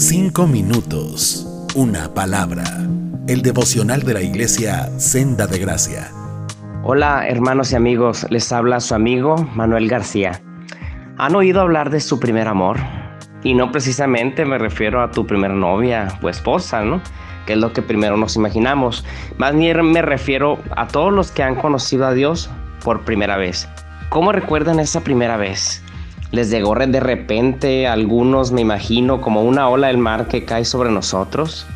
Cinco minutos, una palabra. El devocional de la iglesia Senda de Gracia. Hola hermanos y amigos, les habla su amigo Manuel García. ¿Han oído hablar de su primer amor? Y no precisamente me refiero a tu primera novia o esposa, ¿no? Que es lo que primero nos imaginamos. Más bien me refiero a todos los que han conocido a Dios por primera vez. ¿Cómo recuerdan esa primera vez? Les llegó de repente, a algunos me imagino como una ola del mar que cae sobre nosotros,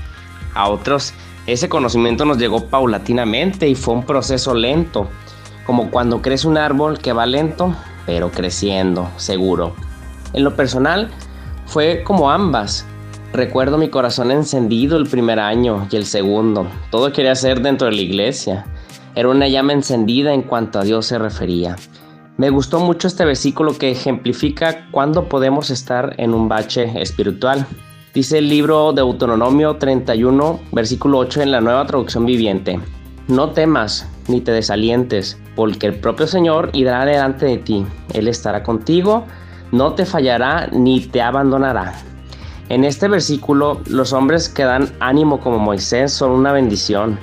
a otros ese conocimiento nos llegó paulatinamente y fue un proceso lento, como cuando crece un árbol que va lento, pero creciendo, seguro. En lo personal, fue como ambas. Recuerdo mi corazón encendido el primer año y el segundo. Todo quería ser dentro de la iglesia. Era una llama encendida en cuanto a Dios se refería. Me gustó mucho este versículo que ejemplifica cuándo podemos estar en un bache espiritual. Dice el libro de Deuteronomio 31, versículo 8 en la nueva traducción viviente. No temas ni te desalientes, porque el propio Señor irá delante de ti. Él estará contigo, no te fallará ni te abandonará. En este versículo, los hombres que dan ánimo como Moisés son una bendición.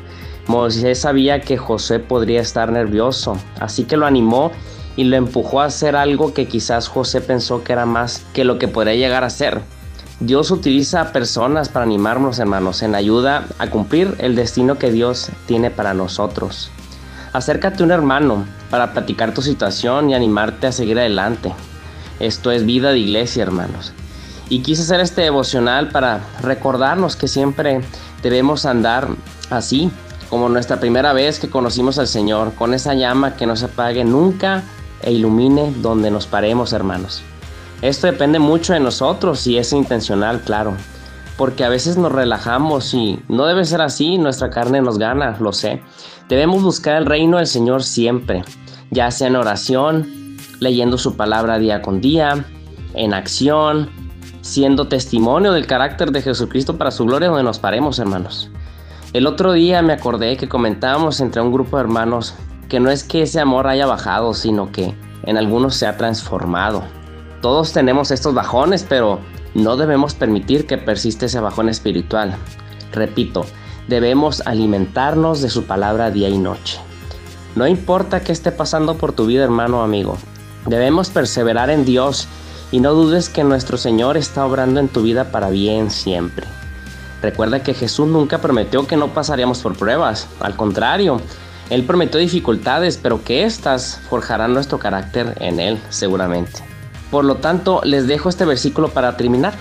Moisés sabía que José podría estar nervioso, así que lo animó y lo empujó a hacer algo que quizás José pensó que era más que lo que podría llegar a ser. Dios utiliza a personas para animarnos, hermanos, en ayuda a cumplir el destino que Dios tiene para nosotros. Acércate a un hermano para platicar tu situación y animarte a seguir adelante. Esto es vida de iglesia, hermanos. Y quise hacer este devocional para recordarnos que siempre debemos andar así, como nuestra primera vez que conocimos al Señor, con esa llama que no se apague nunca e ilumine donde nos paremos, hermanos. Esto depende mucho de nosotros y es intencional, claro, porque a veces nos relajamos y no debe ser así, nuestra carne nos gana, lo sé. Debemos buscar el reino del Señor siempre, ya sea en oración, leyendo su palabra día con día, en acción, siendo testimonio del carácter de Jesucristo para su gloria donde nos paremos, hermanos. El otro día me acordé que comentábamos entre un grupo de hermanos que no es que ese amor haya bajado, sino que en algunos se ha transformado. Todos tenemos estos bajones, pero no debemos permitir que persiste ese bajón espiritual. Repito, debemos alimentarnos de su palabra día y noche. No importa qué esté pasando por tu vida, hermano o amigo, debemos perseverar en Dios y no dudes que nuestro Señor está obrando en tu vida para bien siempre. Recuerda que Jesús nunca prometió que no pasaríamos por pruebas, al contrario, él prometió dificultades, pero que éstas forjarán nuestro carácter en Él, seguramente. Por lo tanto, les dejo este versículo para terminar.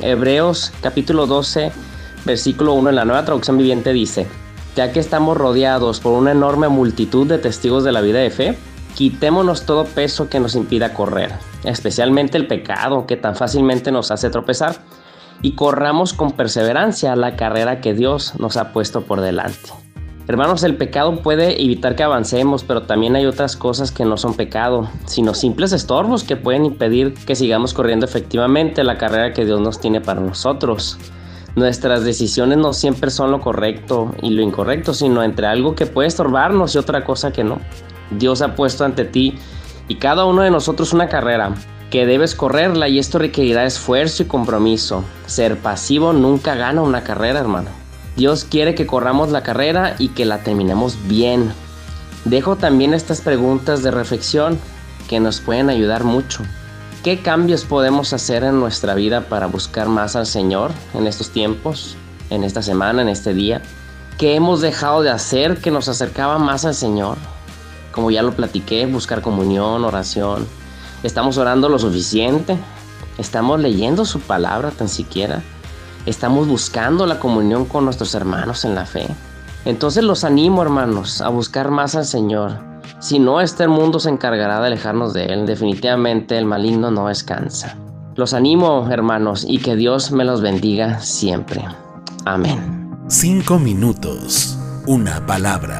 Hebreos capítulo 12, versículo 1 en la nueva traducción viviente dice, ya que estamos rodeados por una enorme multitud de testigos de la vida de fe, quitémonos todo peso que nos impida correr, especialmente el pecado que tan fácilmente nos hace tropezar, y corramos con perseverancia la carrera que Dios nos ha puesto por delante. Hermanos, el pecado puede evitar que avancemos, pero también hay otras cosas que no son pecado, sino simples estorbos que pueden impedir que sigamos corriendo efectivamente la carrera que Dios nos tiene para nosotros. Nuestras decisiones no siempre son lo correcto y lo incorrecto, sino entre algo que puede estorbarnos y otra cosa que no. Dios ha puesto ante ti y cada uno de nosotros una carrera que debes correrla y esto requerirá esfuerzo y compromiso. Ser pasivo nunca gana una carrera, hermano. Dios quiere que corramos la carrera y que la terminemos bien. Dejo también estas preguntas de reflexión que nos pueden ayudar mucho. ¿Qué cambios podemos hacer en nuestra vida para buscar más al Señor en estos tiempos, en esta semana, en este día? ¿Qué hemos dejado de hacer que nos acercaba más al Señor? Como ya lo platiqué, buscar comunión, oración. ¿Estamos orando lo suficiente? ¿Estamos leyendo su palabra tan siquiera? Estamos buscando la comunión con nuestros hermanos en la fe. Entonces los animo, hermanos, a buscar más al Señor. Si no, este mundo se encargará de alejarnos de Él. Definitivamente el maligno no descansa. Los animo, hermanos, y que Dios me los bendiga siempre. Amén. Cinco minutos. Una palabra.